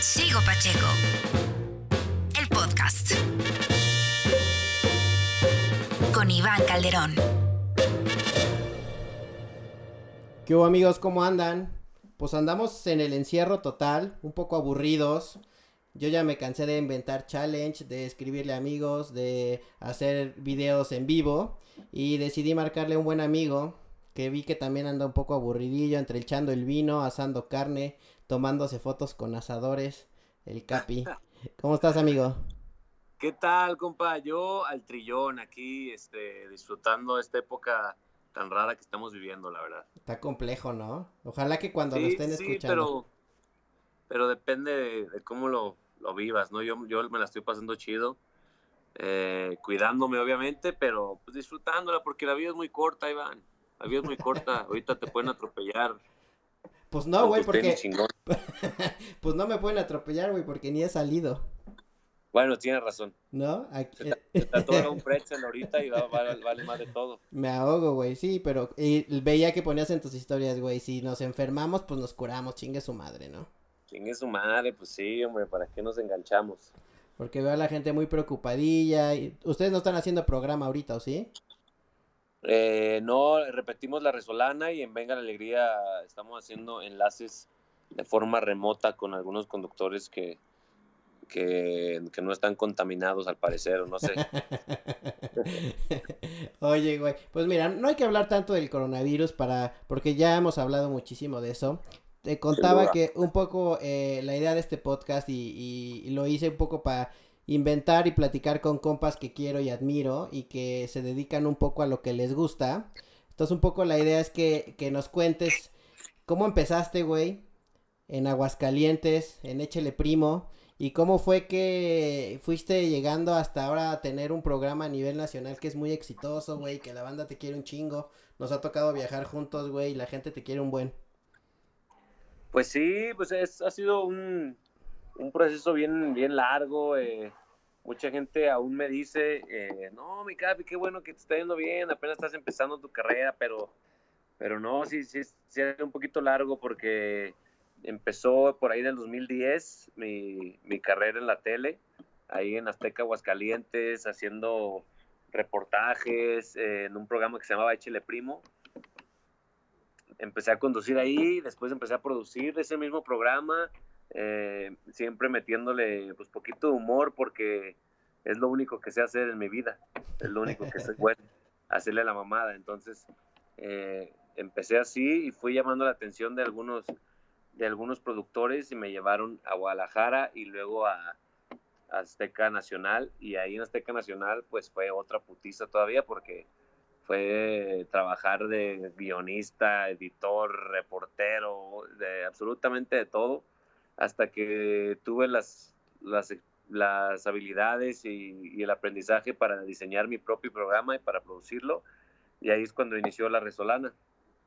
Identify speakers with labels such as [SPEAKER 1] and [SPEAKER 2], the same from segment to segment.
[SPEAKER 1] Sigo Pacheco. El podcast. Con Iván Calderón.
[SPEAKER 2] ¿Qué hubo amigos? ¿Cómo andan? Pues andamos en el encierro total, un poco aburridos. Yo ya me cansé de inventar challenge, de escribirle amigos, de hacer videos en vivo y decidí marcarle a un buen amigo que vi que también anda un poco aburridillo entre echando el vino, asando carne, tomándose fotos con asadores, el Capi. ¿Cómo estás, amigo?
[SPEAKER 3] ¿Qué tal, compa? Yo al trillón aquí, este, disfrutando esta época tan rara que estamos viviendo, la verdad.
[SPEAKER 2] Está complejo, ¿no? Ojalá que cuando lo
[SPEAKER 3] Sí,
[SPEAKER 2] estén
[SPEAKER 3] sí,
[SPEAKER 2] escuchando.
[SPEAKER 3] pero, pero depende de, de cómo lo, lo vivas, ¿no? Yo, yo me la estoy pasando chido, eh, cuidándome, obviamente, pero pues, disfrutándola, porque la vida es muy corta, Iván. La vida es muy corta. Ahorita te pueden atropellar.
[SPEAKER 2] Pues no, güey, porque pues no me pueden atropellar, güey, porque ni he salido,
[SPEAKER 3] Bueno, tienes razón.
[SPEAKER 2] ¿no? Aquí-
[SPEAKER 3] Se atora un pretzel ahorita y va, va- vale más de todo.
[SPEAKER 2] Me ahogo, güey, sí, pero y veía que ponías en tus historias, güey, si nos enfermamos, pues nos curamos, chingue su madre, ¿no?
[SPEAKER 3] Chingue su madre, pues sí, hombre, ¿para qué nos enganchamos?
[SPEAKER 2] Porque veo a la gente muy preocupadilla. Y... Ustedes no están haciendo programa ahorita, ¿o sí?
[SPEAKER 3] Eh, no, repetimos la resolana y en Venga la Alegría estamos haciendo enlaces de forma remota con algunos conductores que, que, que no están contaminados al parecer, o no sé.
[SPEAKER 2] Oye, güey, pues mira, no hay que hablar tanto del coronavirus para, porque ya hemos hablado muchísimo de eso. Te contaba que un poco eh, la idea de este podcast y, y- y lo hice un poco para inventar y platicar con compas que quiero y admiro y que se dedican un poco a lo que les gusta. Entonces un poco la idea es que, que nos cuentes cómo empezaste, güey, en Aguascalientes, en Échele Primo, y cómo fue que fuiste llegando hasta ahora a tener un programa a nivel nacional que es muy exitoso, güey, que la banda te quiere un chingo, nos ha tocado viajar juntos, güey, y la gente te quiere un buen.
[SPEAKER 3] Pues sí, pues es, ha sido un, un proceso bien, bien largo. eh, mucha gente aún me dice, eh, no, mi Capi, qué bueno que te está yendo bien, apenas estás empezando tu carrera, pero, pero no, sí, sí, sí es un poquito largo porque empezó por ahí del 2010 mi, mi carrera en la tele, ahí en Azteca Aguascalientes, haciendo reportajes eh, en un programa que se llamaba Échele Primo. Empecé a conducir ahí, después empecé a producir ese mismo programa, eh, siempre metiéndole pues poquito de humor porque es lo único que sé hacer en mi vida, es lo único que sé bueno, hacerle la mamada. Entonces eh, empecé así y fui llamando la atención de algunos de algunos productores y me llevaron a Guadalajara y luego a, a Azteca Nacional y ahí en Azteca Nacional pues fue otra putiza todavía porque fue trabajar de guionista, editor, reportero, de absolutamente de todo, hasta que tuve las, las, las habilidades y, y el aprendizaje para diseñar mi propio programa y para producirlo. Y ahí es cuando inició la Resolana.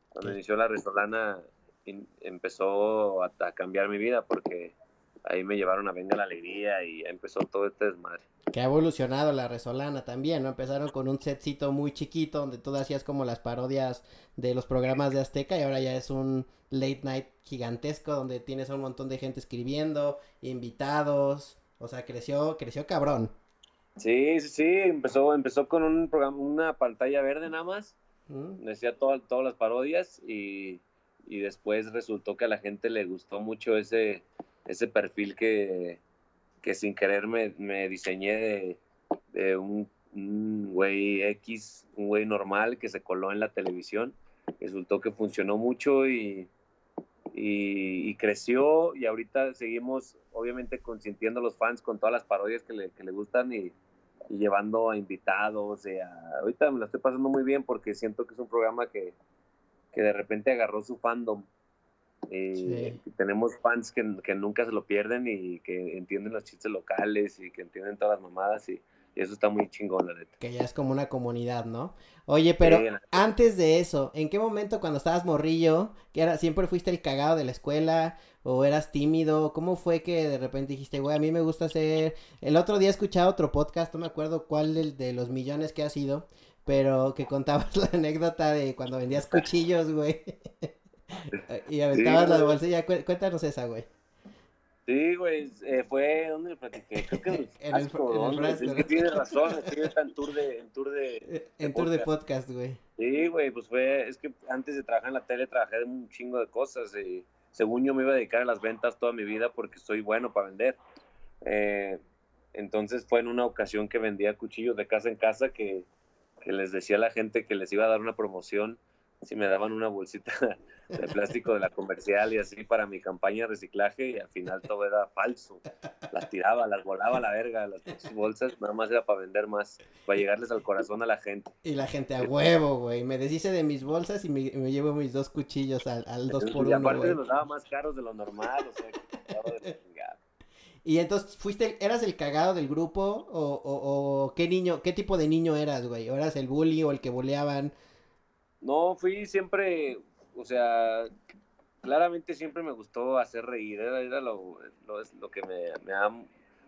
[SPEAKER 3] Cuando inició la Resolana in- empezó a, a cambiar mi vida porque ahí me llevaron a Venga la Alegría y empezó todo este desmadre.
[SPEAKER 2] Que ha evolucionado la Resolana también, ¿no? Empezaron con un setcito muy chiquito donde tú hacías como las parodias de los programas de Azteca y ahora ya es un late night gigantesco donde tienes a un montón de gente escribiendo, invitados, o sea, creció, creció cabrón.
[SPEAKER 3] Sí, sí, sí, empezó, empezó con un programa, una pantalla verde nada más,
[SPEAKER 2] ¿Mm?
[SPEAKER 3] decía todas todas las parodias y, y después resultó que a la gente le gustó mucho ese, ese perfil que, que sin querer me, diseñé de, un, güey X, un güey normal que se coló en la televisión. Resultó que funcionó mucho y, y, creció y ahorita seguimos obviamente consintiendo a los fans con todas las parodias que le, gustan y, llevando a invitados. y a- ahorita me la estoy pasando muy bien porque siento que es un programa que de repente agarró su fandom. Y
[SPEAKER 2] Sí.
[SPEAKER 3] tenemos fans que, que nunca se lo pierden y que entienden los chistes locales y que entienden todas las mamadas y, y eso está muy chingón, la neta.
[SPEAKER 2] Que ya es como una comunidad, ¿no? Oye, pero
[SPEAKER 3] Sí,
[SPEAKER 2] antes de eso, ¿en qué momento cuando estabas morrillo, que era, siempre fuiste el cagado de la escuela o eras tímido? ¿Cómo fue que de repente dijiste, güey, a mí me gusta hacer... El otro día escuchaba otro podcast, no me acuerdo cuál del- de, los millones que ha sido, pero que contabas la anécdota de cuando vendías cuchillos, güey. y aventabas la
[SPEAKER 3] güey.
[SPEAKER 2] bolsilla. Cué- Cuéntanos esa, güey.
[SPEAKER 3] Sí, güey, eh, fue donde platiqué, creo que en el
[SPEAKER 2] En el-
[SPEAKER 3] frasco,
[SPEAKER 2] en el
[SPEAKER 3] Es que tienes razón, es que está en tour de, en tour de,
[SPEAKER 2] Eh, En tour de podcast, güey.
[SPEAKER 3] Sí, güey, pues fue, es que antes de trabajar en la tele trabajé de un chingo de cosas y según yo me iba a dedicar a las ventas toda mi vida porque soy bueno para vender. Eh, entonces fue en una ocasión que vendía cuchillos de casa en casa que, que les decía a la gente que les iba a dar una promoción si me daban una bolsita de plástico de la comercial y así para mi campaña de reciclaje y al final todo era falso. Las tiraba, las volaba a la verga, las bolsas, nada más era para vender más, para llegarles al corazón a la gente.
[SPEAKER 2] Y la gente a huevo, güey. Me deshice de mis bolsas y me, me llevo mis dos cuchillos al, al dos por
[SPEAKER 3] y
[SPEAKER 2] uno,
[SPEAKER 3] aparte
[SPEAKER 2] güey.
[SPEAKER 3] los daba más caros de lo normal, o sea, que de.
[SPEAKER 2] Y entonces, ¿fuiste, eras el cagado del grupo? ¿O, o, o qué niño, qué tipo de niño eras, güey? ¿O eras el bully o el que boleaban?
[SPEAKER 3] No, fui siempre, o sea, claramente siempre me gustó hacer reír, era, era lo, lo, es lo que me, me ha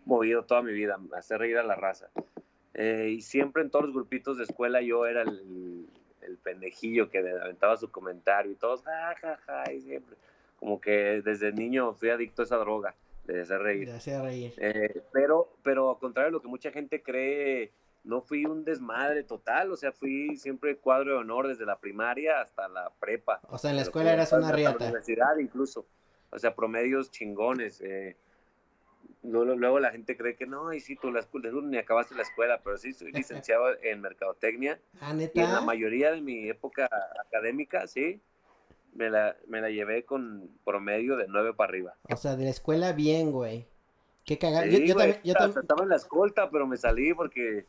[SPEAKER 3] movido toda mi vida, hacer reír a la raza. Eh, y siempre en todos los grupitos de escuela yo era el, el pendejillo que aventaba su comentario y todos, ja, ja, ja, y siempre. Como que desde niño fui adicto a esa droga de hacer reír.
[SPEAKER 2] De hacer reír.
[SPEAKER 3] Eh, pero, pero al contrario de lo que mucha gente cree, no fui un desmadre total, o sea, fui siempre cuadro de honor desde la primaria hasta la prepa.
[SPEAKER 2] O sea, en la escuela eras una
[SPEAKER 3] la
[SPEAKER 2] riata.
[SPEAKER 3] universidad incluso, o sea, promedios chingones. eh. Luego, la gente cree que no, y sí, tú, la escuela, tú ni acabaste la escuela, pero sí, soy licenciado en mercadotecnia
[SPEAKER 2] Ah,
[SPEAKER 3] y en la
[SPEAKER 2] neta.
[SPEAKER 3] mayoría de mi época académica, sí, me la, me la llevé con promedio de 9 para arriba.
[SPEAKER 2] O sea, de la escuela bien, güey. Qué cagado.
[SPEAKER 3] Sí,
[SPEAKER 2] yo, yo
[SPEAKER 3] güey,
[SPEAKER 2] también, yo
[SPEAKER 3] estaba en la escolta, pero me salí porque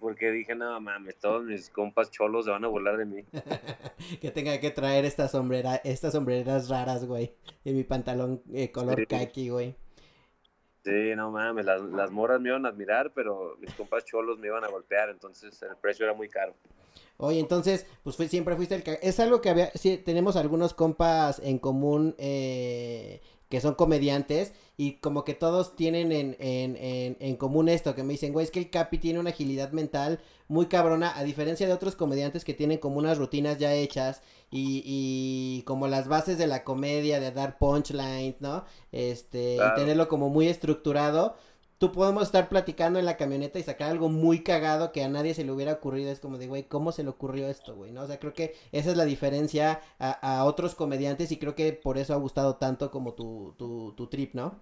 [SPEAKER 3] porque dije, no mames, todos mis compas cholos se van a burlar de mí.
[SPEAKER 2] que tenga que traer estas sombrera, estas sombreras raras, güey. Y mi pantalón eh, color
[SPEAKER 3] Sí.
[SPEAKER 2] kaki, güey.
[SPEAKER 3] Sí, no mames, las, las morras me iban a admirar, pero mis compas cholos me iban a golpear, entonces el precio era muy caro.
[SPEAKER 2] Oye, entonces, pues fui- siempre fuiste el... Es algo que había... Sí, tenemos algunos compas en común eh, que son comediantes y como que todos tienen en, en, en, en común esto, que me dicen, güey, es que el Capi tiene una agilidad mental muy cabrona, a diferencia de otros comediantes que tienen como unas rutinas ya hechas y, y como las bases de la comedia, de dar punchlines, ¿no? Este,
[SPEAKER 3] Claro.
[SPEAKER 2] y tenerlo como muy estructurado. Tú podemos estar platicando en la camioneta y sacar algo muy cagado que a nadie se le hubiera ocurrido. Es como de, güey, ¿cómo se le ocurrió esto, güey? ¿No? O sea, creo que esa es la diferencia a, a otros comediantes y creo que por eso ha gustado tanto como tu, tu, tu trip, ¿no?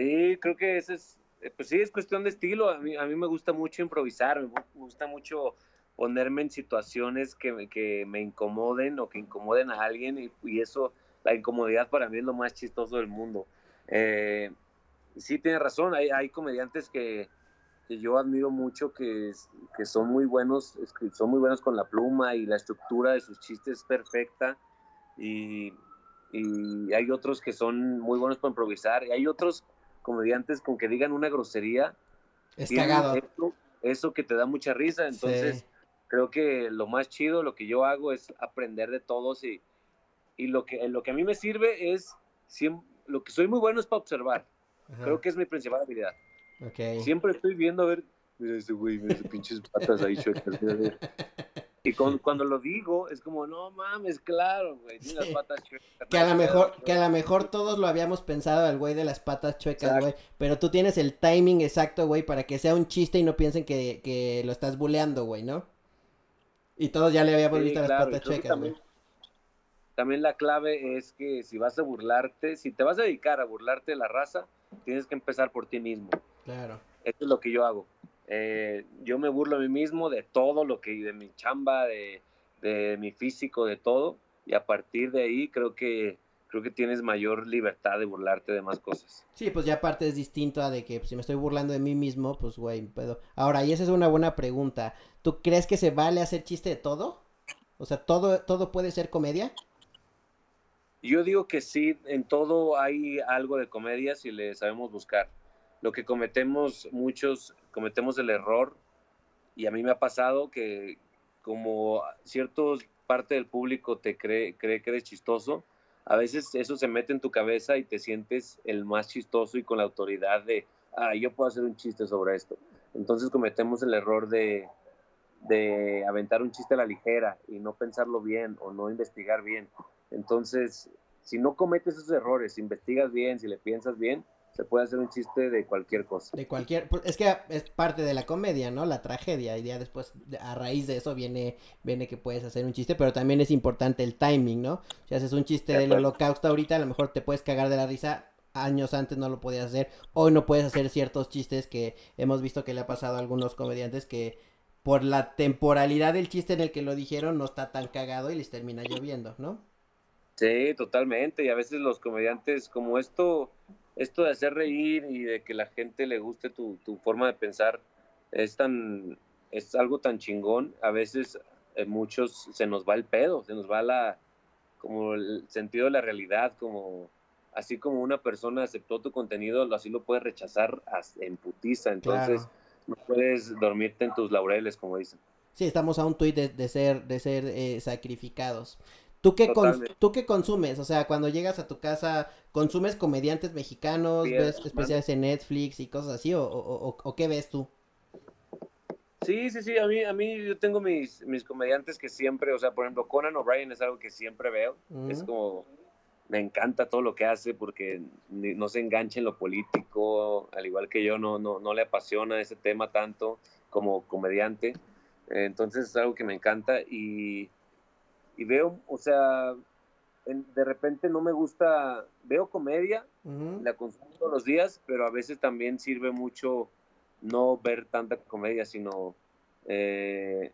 [SPEAKER 3] Sí, creo que ese es, eh, pues sí, es cuestión de estilo. A mí, a mí me gusta mucho improvisar, me gu- gusta mucho ponerme en situaciones que, que me incomoden o que incomoden a alguien y, eso, la incomodidad para mí es lo más chistoso del mundo. Eh, sí, tiene razón, hay, hay comediantes que, que yo admiro mucho que, que son muy buenos, son muy buenos con la pluma y la estructura de sus chistes es perfecta y, y hay otros que son muy buenos para improvisar y hay otros comediantes con que digan una grosería
[SPEAKER 2] Es cagado.
[SPEAKER 3] Eso, eso que te da mucha risa. Entonces,
[SPEAKER 2] Sí.
[SPEAKER 3] creo que lo más chido, lo que yo hago es aprender de todos y, y lo, que, lo que a mí me sirve es, siem- lo que soy muy bueno es para observar.
[SPEAKER 2] Ajá,
[SPEAKER 3] Creo que es mi principal habilidad.
[SPEAKER 2] ok.
[SPEAKER 3] Siempre estoy viendo a ver, mira ese güey, mira pinches patas ahí chuecas. mira, mira". Y con- cuando lo digo, es como, no mames, claro, güey, tiene las patas chuecas.
[SPEAKER 2] Que a lo mejor, que a lo mejor todos lo habíamos pensado al güey de las patas chuecas,
[SPEAKER 3] Exacto.
[SPEAKER 2] güey. Pero tú tienes el timing exacto, güey, para que sea un chiste y no piensen que, que lo estás buleando, güey, ¿no? Y todos ya le habíamos
[SPEAKER 3] Sí,
[SPEAKER 2] visto las
[SPEAKER 3] claro,
[SPEAKER 2] patas chuecas, güey.
[SPEAKER 3] también, también la clave es que si vas a burlarte, si te vas a dedicar a burlarte de la raza, tienes que empezar por ti mismo.
[SPEAKER 2] Claro.
[SPEAKER 3] Eso es lo que yo hago. Eh, yo me burlo a mí mismo de todo lo que, de mi chamba, de, de mi físico, de todo, y a partir de ahí creo que creo que tienes mayor libertad de burlarte de más cosas.
[SPEAKER 2] Sí, pues ya aparte es distinto a de que pues, si me estoy burlando de mí mismo, pues güey, pedo. Ahora, y esa es una buena pregunta. ¿Tú crees que se vale hacer chiste de todo? O sea, todo, todo puede ser comedia.
[SPEAKER 3] Yo digo que sí, en todo hay algo de comedia si le sabemos buscar. Lo que cometemos muchos, cometemos el error, y a mí me ha pasado que como cierto parte del público te cree, cree que eres chistoso, a veces eso se mete en tu cabeza y te sientes el más chistoso y con la autoridad de, ah, yo puedo hacer un chiste sobre esto. Entonces cometemos el error de, de aventar un chiste a la ligera y no pensarlo bien o no investigar bien. Entonces, si no cometes esos errores, si investigas bien, si le piensas bien, se puede hacer un chiste de cualquier cosa.
[SPEAKER 2] De cualquier, pues, es que es parte de la comedia, ¿no? La tragedia y ya después a raíz de eso viene viene que puedes hacer un chiste, pero también es importante el timing, ¿no? Si haces un chiste del holocausto ahorita, a lo mejor te puedes cagar de la risa, años antes no lo podías hacer, hoy no puedes hacer ciertos chistes que hemos visto que le ha pasado a algunos comediantes que por la temporalidad del chiste en el que lo dijeron no está tan cagado y les termina lloviendo, ¿no?
[SPEAKER 3] Sí, totalmente, y a veces los comediantes como esto esto de hacer reír y de que la gente le guste tu, forma de pensar es tan es algo tan chingón a veces en muchos se nos va el pedo se nos va la como el sentido de la realidad como así como una persona aceptó tu contenido así lo puedes rechazar en putiza entonces no puedes dormirte en tus laureles como dicen.
[SPEAKER 2] Sí estamos a un tuit de, ser de ser eh, sacrificados ¿Tú qué, ¿Tú qué consumes? O sea, cuando llegas a tu casa, ¿consumes comediantes mexicanos, ves especiales en Netflix y cosas así? ¿O, o, qué ves tú?
[SPEAKER 3] Sí, sí, sí, a mí, a mí yo tengo mis, mis comediantes que siempre, o sea, por ejemplo, Conan O'Brien es algo que siempre veo. Es como, me encanta todo lo que hace porque no se engancha en lo político, al igual que yo, no, no, no le apasiona ese tema tanto como comediante. Entonces es algo que me encanta y y veo, o sea, de repente no me gusta, veo comedia, la consumo todos los días, pero a veces también sirve mucho no ver tanta comedia, sino eh,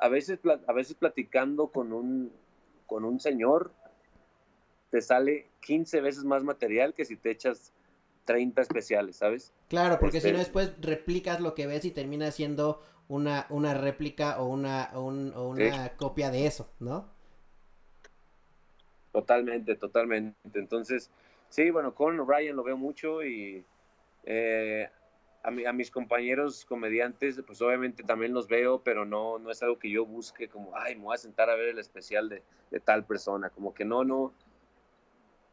[SPEAKER 3] a, veces, a veces platicando con un, con un señor, te sale 15 veces más material que si te echas 30 especiales, ¿sabes?
[SPEAKER 2] Claro, porque si no este después replicas lo que ves y termina siendo una, una réplica o una, o una copia de eso, ¿no?
[SPEAKER 3] Totalmente, totalmente. Entonces, sí, bueno, con Ryan lo veo mucho y eh, a, a, mis compañeros comediantes, pues obviamente también los veo, pero no, no es algo que yo busque como, ay, me voy a sentar a ver el especial de, de tal persona. Como que no, no,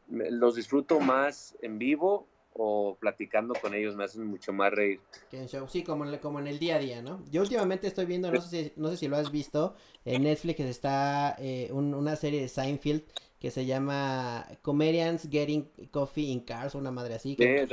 [SPEAKER 3] los disfruto más en vivo o platicando con ellos me hacen mucho más reír.
[SPEAKER 2] Sí, como en, como en el día a día, ¿no? Yo últimamente estoy viendo, no sé si, no sé si lo has visto, en Netflix está eh, una serie de Seinfeld que se llama Comedians Getting Coffee in Cars, una madre así. Que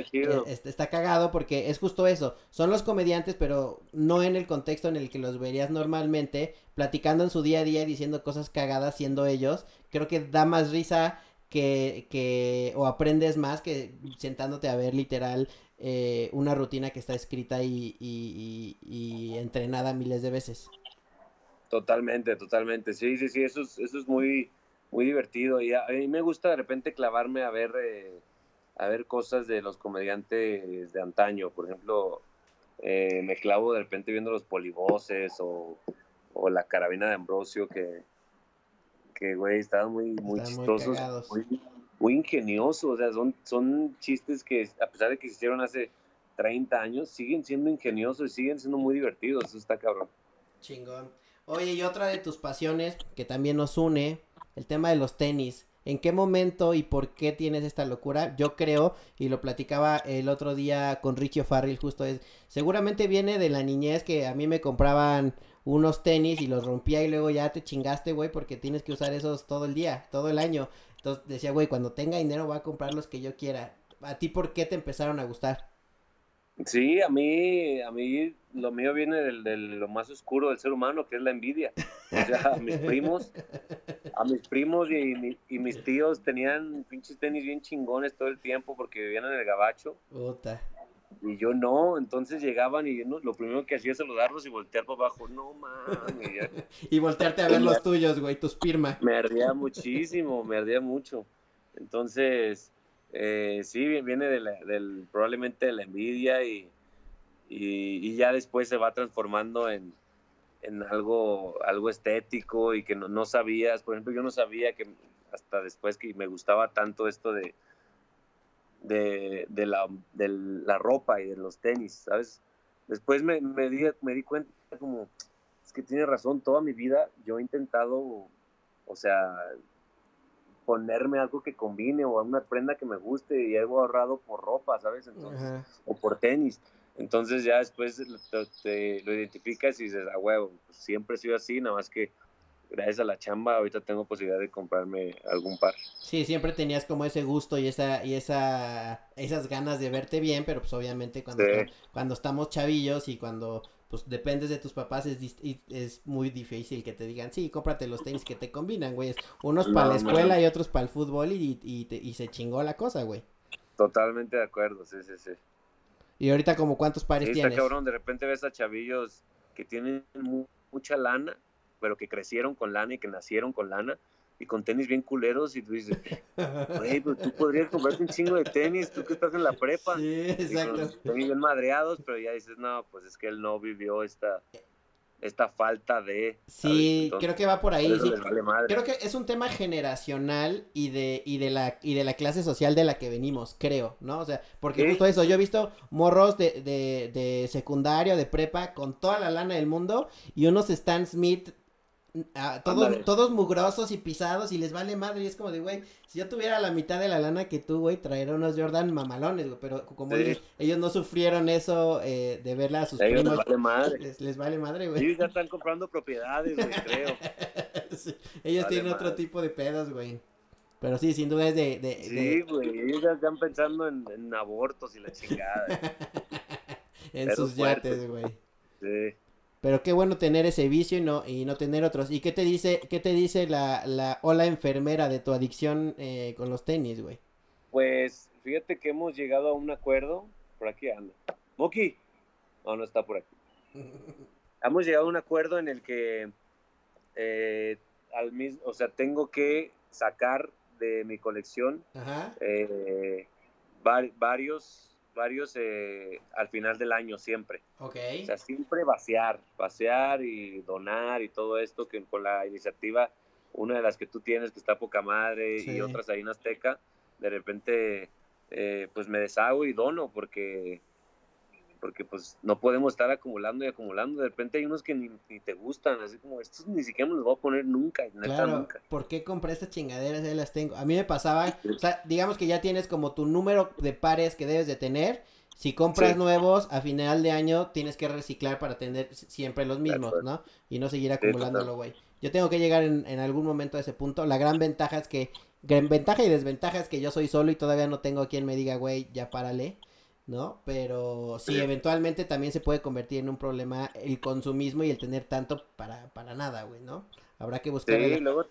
[SPEAKER 2] está, cagado porque es justo eso. Son los comediantes, pero no en el contexto en el que los verías normalmente, platicando en su día a día y diciendo cosas cagadas siendo ellos. Creo que da más risa que, que o aprendes más que sentándote a ver literal eh, una rutina que está escrita y, y, y, entrenada miles de veces.
[SPEAKER 3] Totalmente, totalmente. Sí, sí, sí, eso eso es muy muy divertido. Y a, mí me gusta de repente clavarme a ver, eh, a ver cosas de los comediantes de antaño. Por ejemplo, eh, me clavo de repente viendo los polivoces o, o la carabina de Ambrosio que, que güey, estaban muy, muy chistosos, muy, ingeniosos. O sea, son, son chistes que a pesar de que se hicieron hace 30 años, siguen siendo ingeniosos y siguen siendo muy divertidos. Eso está cabrón.
[SPEAKER 2] Chingón. Oye, y otra de tus pasiones que también nos une el tema de los tenis. ¿En qué momento y por qué tienes esta locura? Yo creo, y lo platicaba el otro día con Richie Farrell, justo es, seguramente viene de la niñez que a mí me compraban unos tenis y los rompía y luego ya te chingaste, güey, porque tienes que usar esos todo el día, todo el año. Entonces decía, güey, cuando tenga dinero voy a comprar los que yo quiera. ¿A ti por qué te empezaron a gustar?
[SPEAKER 3] Sí, a mí, a mí lo mío viene del, de lo más oscuro del ser humano, que es la envidia. O sea, a mis primos, a mis primos y, y, mis tíos tenían pinches tenis bien chingones todo el tiempo porque vivían en el gabacho. Y yo no, entonces llegaban y lo primero que hacía es saludarlos y voltear para abajo. No mames.
[SPEAKER 2] y voltearte a ver los tuyos, güey, tus pirma.
[SPEAKER 3] Me ardía muchísimo, me ardía mucho. Entonces, eh, sí, viene de del, probablemente de la envidia y, y, ya después se va transformando en, en algo, algo estético y que no, no, sabías. Por ejemplo, yo no sabía que hasta después que me gustaba tanto esto de, de, de, la, de la ropa y de los tenis, ¿sabes? Después me, me, di, me di cuenta como, es que tiene razón, toda mi vida yo he intentado, o sea, ponerme algo que combine o una prenda que me guste y algo ahorrado por ropa, ¿sabes? Entonces, o por tenis. Entonces ya después te, lo identificas y dices, ah, huevo, pues siempre he sido así, nada más que gracias a la chamba ahorita tengo posibilidad de comprarme algún par.
[SPEAKER 2] Sí, siempre tenías como ese gusto y esa y esa esas ganas de verte bien, pero pues obviamente cuando
[SPEAKER 3] Sí.
[SPEAKER 2] cuando estamos chavillos y cuando pues dependes de tus papás es es muy difícil que te digan, "Sí, cómprate los tenis que te combinan, güey." Unos para la escuela
[SPEAKER 3] man.
[SPEAKER 2] y otros para el fútbol y y, te- y se chingó la cosa, güey.
[SPEAKER 3] Totalmente de acuerdo, sí, sí, sí.
[SPEAKER 2] Y ahorita como cuántos pares
[SPEAKER 3] Sí, está
[SPEAKER 2] tienes?
[SPEAKER 3] cabrón, de repente ves a chavillos que tienen mu- mucha lana, pero que crecieron con lana y que nacieron con lana y con tenis bien culeros y tú dices, güey, pues tú podrías comprarte un chingo de tenis, tú que estás en la prepa.
[SPEAKER 2] Sí,
[SPEAKER 3] con
[SPEAKER 2] exacto.
[SPEAKER 3] tenis bien madreados, pero ya dices, no, pues es que él no vivió esta, esta falta de...
[SPEAKER 2] Sí,
[SPEAKER 3] Entonces,
[SPEAKER 2] creo que va por ahí, sí.
[SPEAKER 3] vale.
[SPEAKER 2] Creo que es un tema generacional y de, y de la, y de la clase social de la que venimos, creo, ¿no? O sea, porque
[SPEAKER 3] Sí.
[SPEAKER 2] justo eso, yo he visto morros de, de, de secundario, de prepa, con toda la lana del mundo, y unos Stan Smith, ah, todos, todos mugrosos y pisados, y les vale madre, y es como de, güey, si yo tuviera la mitad de la lana que tú, güey, traería unos Jordan mamalones, güey, pero como
[SPEAKER 3] Sí.
[SPEAKER 2] ellos no sufrieron eso eh, de verla a sus
[SPEAKER 3] A ellos les vale madre.
[SPEAKER 2] les, les vale madre, güey.
[SPEAKER 3] Sí, ya están comprando propiedades, güey, creo.
[SPEAKER 2] Sí, Ellos
[SPEAKER 3] Vale
[SPEAKER 2] tienen otro tipo de pedos, güey. Pero sí, sin duda es de... de,
[SPEAKER 3] Sí,
[SPEAKER 2] de-
[SPEAKER 3] güey, ellos ya están pensando en, en abortos y la chingada.
[SPEAKER 2] en sus yates, güey.
[SPEAKER 3] Sí.
[SPEAKER 2] Pero qué bueno tener ese vicio y no, y no tener otros. ¿Y qué te dice, qué te dice la, la ola enfermera de tu adicción eh, con los tenis, güey?
[SPEAKER 3] Pues fíjate que hemos llegado a un acuerdo. Por aquí anda. Moki. No, no está por aquí. Hemos llegado a un acuerdo en el que eh, al mismo, o sea, tengo que sacar de mi colección
[SPEAKER 2] Ajá.
[SPEAKER 3] eh, var- varios, varios eh, al final del año siempre.
[SPEAKER 2] Ok.
[SPEAKER 3] O sea, siempre vaciar, vaciar y donar y todo esto que con la iniciativa, una de las que tú tienes que está poca madre
[SPEAKER 2] Sí.
[SPEAKER 3] y otras ahí en Azteca, de repente eh, pues me deshago y dono porque porque pues no podemos estar acumulando y acumulando. De repente hay unos que ni, ni te gustan, así como estos ni siquiera me los voy a poner nunca, neta
[SPEAKER 2] Claro,
[SPEAKER 3] nunca.
[SPEAKER 2] ¿por qué compré estas chingaderas? Ahí las tengo. A mí me pasaba, o sea, digamos que ya tienes como tu número de pares que debes de tener. Si compras
[SPEAKER 3] Sí.
[SPEAKER 2] nuevos, a final de año tienes que reciclar para tener siempre los mismos. ¿no? Y no seguir acumulándolo, güey. Yo tengo que llegar en, en algún momento a ese punto. La gran ventaja es que, gran ventaja y desventaja es que yo soy solo y todavía no tengo quien me diga, güey, ya párale, ¿no? Pero sí, eventualmente también se puede convertir en un problema el consumismo y el tener tanto para, para nada, güey, ¿no? Habrá que buscar...
[SPEAKER 3] Sí,
[SPEAKER 2] el-
[SPEAKER 3] luego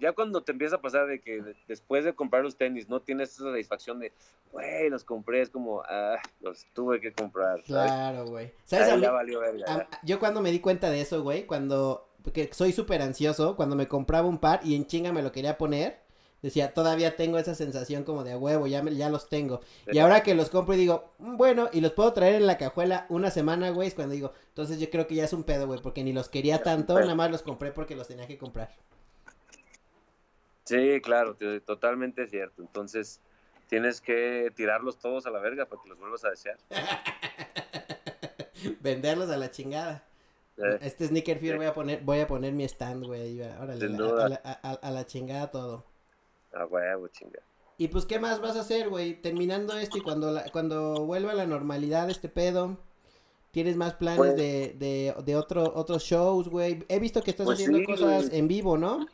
[SPEAKER 3] ya cuando te empieza a pasar de que de- después de comprar los tenis no tienes esa satisfacción de, güey, los compré, es como, ah, los tuve que comprar, ¿sabes?
[SPEAKER 2] Claro, güey. ¿Sabes?
[SPEAKER 3] Ahí
[SPEAKER 2] A mí-
[SPEAKER 3] ya valió verga,
[SPEAKER 2] a-
[SPEAKER 3] ya.
[SPEAKER 2] yo cuando me di cuenta de eso, güey, cuando porque soy súper ansioso, cuando me compraba un par y en chinga me lo quería poner, decía, todavía tengo esa sensación como de a huevo, ya, me- ya los tengo. Y ahora que los compro y digo, "Mm, bueno, y los puedo traer en la cajuela una semana, güey, es cuando digo, entonces yo creo que ya es un pedo, güey, porque ni los quería tanto, nada más los compré porque los tenía que comprar.
[SPEAKER 3] Sí, claro, te- totalmente cierto. Entonces, tienes que tirarlos todos a la verga para que los vuelvas a desear.
[SPEAKER 2] Venderlos a la chingada. Este Sneaker Fear
[SPEAKER 3] Sí.
[SPEAKER 2] voy a poner, voy a poner mi stand, güey, órale, a- a- a la chingada todo.
[SPEAKER 3] A huevo, chinga.
[SPEAKER 2] Y pues, ¿qué más vas a hacer, güey? Terminando esto y cuando, la- cuando vuelva a la normalidad este pedo, ¿tienes más planes
[SPEAKER 3] Pues-
[SPEAKER 2] de, de, de otro, otros shows, güey? He visto que estás
[SPEAKER 3] Pues
[SPEAKER 2] haciendo
[SPEAKER 3] sí,
[SPEAKER 2] cosas en vivo, ¿no?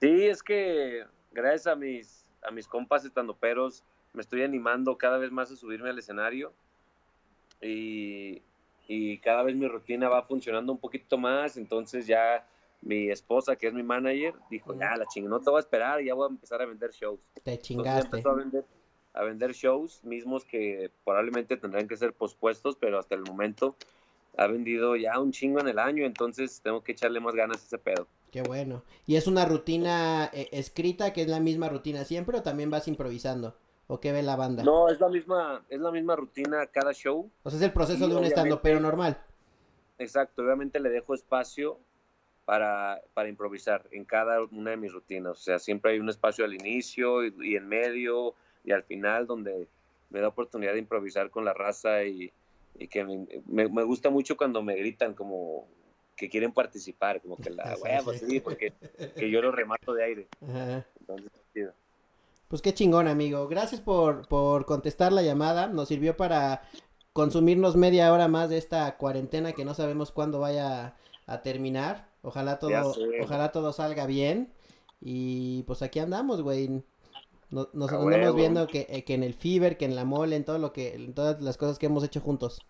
[SPEAKER 3] Sí, es que gracias a mis, a mis compas estandoperos me estoy animando cada vez más a subirme al escenario y, y cada vez mi rutina va funcionando un poquito más, entonces ya mi esposa, que es mi manager, dijo, ya la chingada, no te voy a esperar, ya voy a empezar a vender shows.
[SPEAKER 2] Te
[SPEAKER 3] Entonces
[SPEAKER 2] chingaste.
[SPEAKER 3] empezó a vender, a vender shows mismos que probablemente tendrán que ser pospuestos, pero hasta el momento ha vendido ya un chingo en el año, entonces tengo que echarle más ganas a ese pedo.
[SPEAKER 2] Qué bueno. ¿Y es una rutina eh, escrita que es la misma rutina siempre o también vas improvisando? ¿O qué ve la banda?
[SPEAKER 3] No, es la misma, es la misma rutina cada show.
[SPEAKER 2] O sea, es el proceso de un estando pero normal.
[SPEAKER 3] Exacto, obviamente le dejo espacio para, para improvisar en cada una de mis rutinas. O sea, siempre hay un espacio al inicio y, y en medio y al final donde me da oportunidad de improvisar con la raza y, y que me, me- me gusta mucho cuando me gritan como que quieren participar, como que la
[SPEAKER 2] Sí,
[SPEAKER 3] huevo,
[SPEAKER 2] sí.
[SPEAKER 3] porque que yo lo remato de aire.
[SPEAKER 2] Ajá.
[SPEAKER 3] Entonces.
[SPEAKER 2] Pues qué chingón, amigo. Gracias por, por contestar la llamada. Nos sirvió para consumirnos media hora más de esta cuarentena que no sabemos cuándo vaya a terminar. Ojalá todo, ojalá todo salga bien. Y pues aquí andamos, güey. Nos, nos andamos
[SPEAKER 3] huevo.
[SPEAKER 2] viendo que, eh, que en el Fiber, que en la mole, en todo lo que, en todas las cosas que hemos hecho juntos.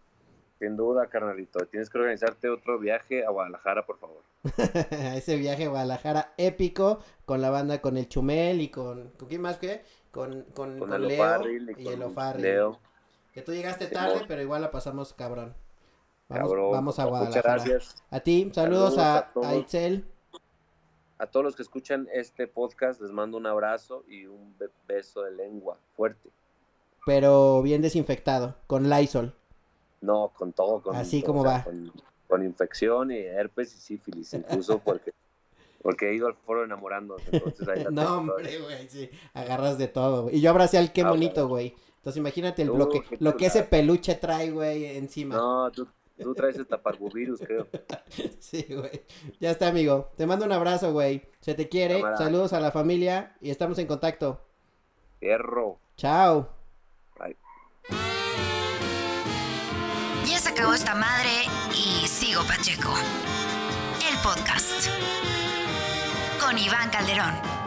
[SPEAKER 3] Sin duda, carnalito. Tienes que organizarte otro viaje a Guadalajara, por favor.
[SPEAKER 2] Ese viaje a Guadalajara épico con la banda, con el Chumel y con, ¿con quién más que? Con, con,
[SPEAKER 3] Con
[SPEAKER 2] Leo y,
[SPEAKER 3] y
[SPEAKER 2] el.
[SPEAKER 3] Leo.
[SPEAKER 2] Que tú llegaste tarde, pero igual la pasamos cabrón. Vamos,
[SPEAKER 3] Cabrón.
[SPEAKER 2] vamos a
[SPEAKER 3] Muchas
[SPEAKER 2] Guadalajara.
[SPEAKER 3] gracias.
[SPEAKER 2] A ti, saludos,
[SPEAKER 3] Saludos
[SPEAKER 2] a,
[SPEAKER 3] a todos.
[SPEAKER 2] a Itzel.
[SPEAKER 3] A todos los que escuchan este podcast, les mando un abrazo y un be- beso de lengua fuerte.
[SPEAKER 2] pero bien desinfectado, con Lysol.
[SPEAKER 3] No, con todo. Con,
[SPEAKER 2] Así como
[SPEAKER 3] sea,
[SPEAKER 2] va.
[SPEAKER 3] Con, con infección y herpes y sífilis, incluso porque, porque he ido al foro enamorándose. Entonces ahí la
[SPEAKER 2] No, hombre, güey, sí, agarras de todo. Y yo abracé al qué
[SPEAKER 3] Ah,
[SPEAKER 2] bonito, güey. Entonces imagínate el,
[SPEAKER 3] Uh,
[SPEAKER 2] lo, que, ese peluche trae, güey, encima.
[SPEAKER 3] No, tú, tú traes el taparbovirus, creo.
[SPEAKER 2] Sí, güey. Ya está, amigo. Te mando un abrazo, güey. Se te quiere.
[SPEAKER 3] Cámara.
[SPEAKER 2] Saludos a la familia y estamos en contacto.
[SPEAKER 3] Hierro.
[SPEAKER 2] Chao.
[SPEAKER 3] Bye.
[SPEAKER 1] Ya se acabó esta madre y sigo Pacheco. El podcast. Con Iván Calderón.